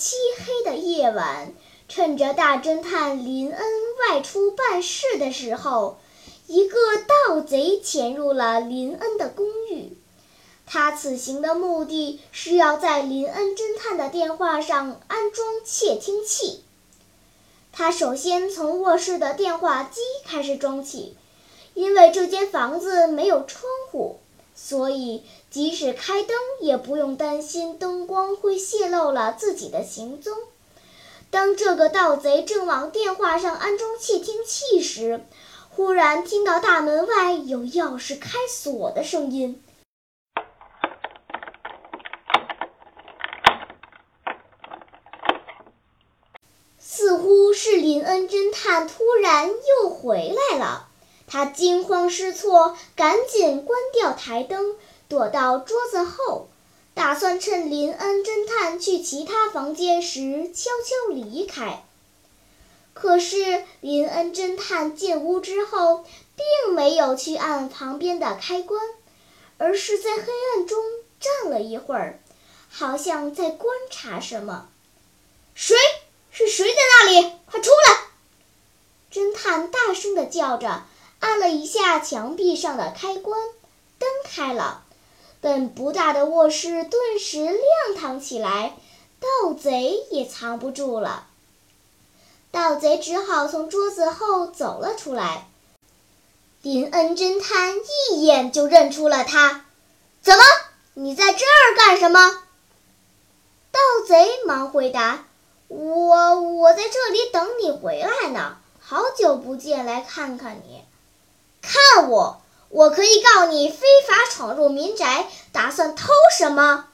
漆黑的夜晚。趁着大侦探林恩外出办事的时候，一个盗贼潜入了林恩的公寓。他此行的目的是要在林恩侦探的电话上安装窃听器。他首先从卧室的电话机开始装起，因为这间房子没有窗户，所以即使开灯也不用担心灯光会泄露了自己的行踪。当这个盗贼正往电话上安装窃听器时，忽然听到大门外有钥匙开锁的声音，似乎是林恩侦探突然又回来了。他惊慌失措，赶紧关掉台灯，躲到桌子后。打算趁林恩侦探去其他房间时悄悄离开。可是林恩侦探进屋之后，并没有去按旁边的开关，而是在黑暗中站了一会儿，好像在观察什么。谁？是谁在那里？快出来！侦探大声地叫着，按了一下墙壁上的开关，灯开了。本不大的卧室顿时亮堂起来，盗贼也藏不住了。盗贼只好从桌子后走了出来。林恩侦探一眼就认出了他。怎么，你在这儿干什么？盗贼忙回答：“我我在这里等你回来呢，好久不见，来看看你。看我。”我可以告你非法闯入民宅，打算偷什么？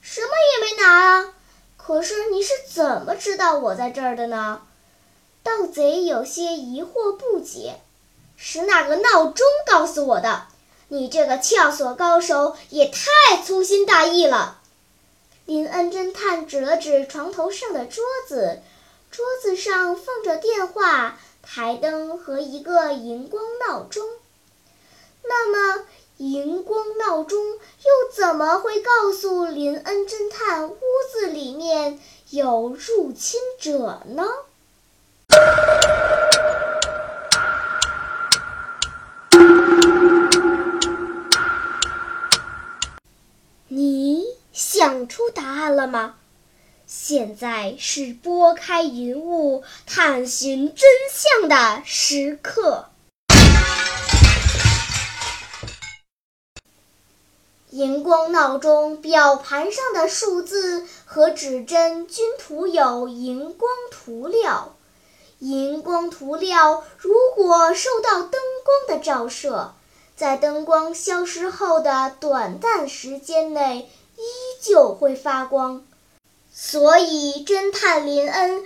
什么也没拿啊！可是你是怎么知道我在这儿的呢？盗贼有些疑惑不解。是那个闹钟告诉我的。你这个撬锁高手也太粗心大意了。林恩侦探指了指床头上的桌子，桌子上放着电话、台灯和一个荧光闹钟。那么，荧光闹钟又怎么会告诉林恩侦探屋子里面有入侵者呢？你想出答案了吗？现在是拨开云雾探寻真相的时刻。荧光闹钟表盘上的数字和指针均涂有荧光涂料。荧光涂料如果受到灯光的照射，在灯光消失后的短暂时间内依旧会发光。所以，侦探林恩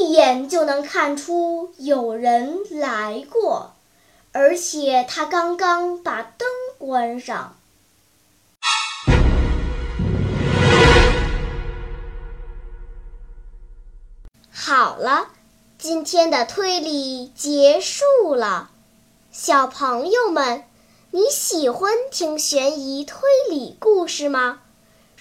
一眼就能看出有人来过，而且他刚刚把灯关上。好了，今天的推理结束了。小朋友们，你喜欢听悬疑推理故事吗？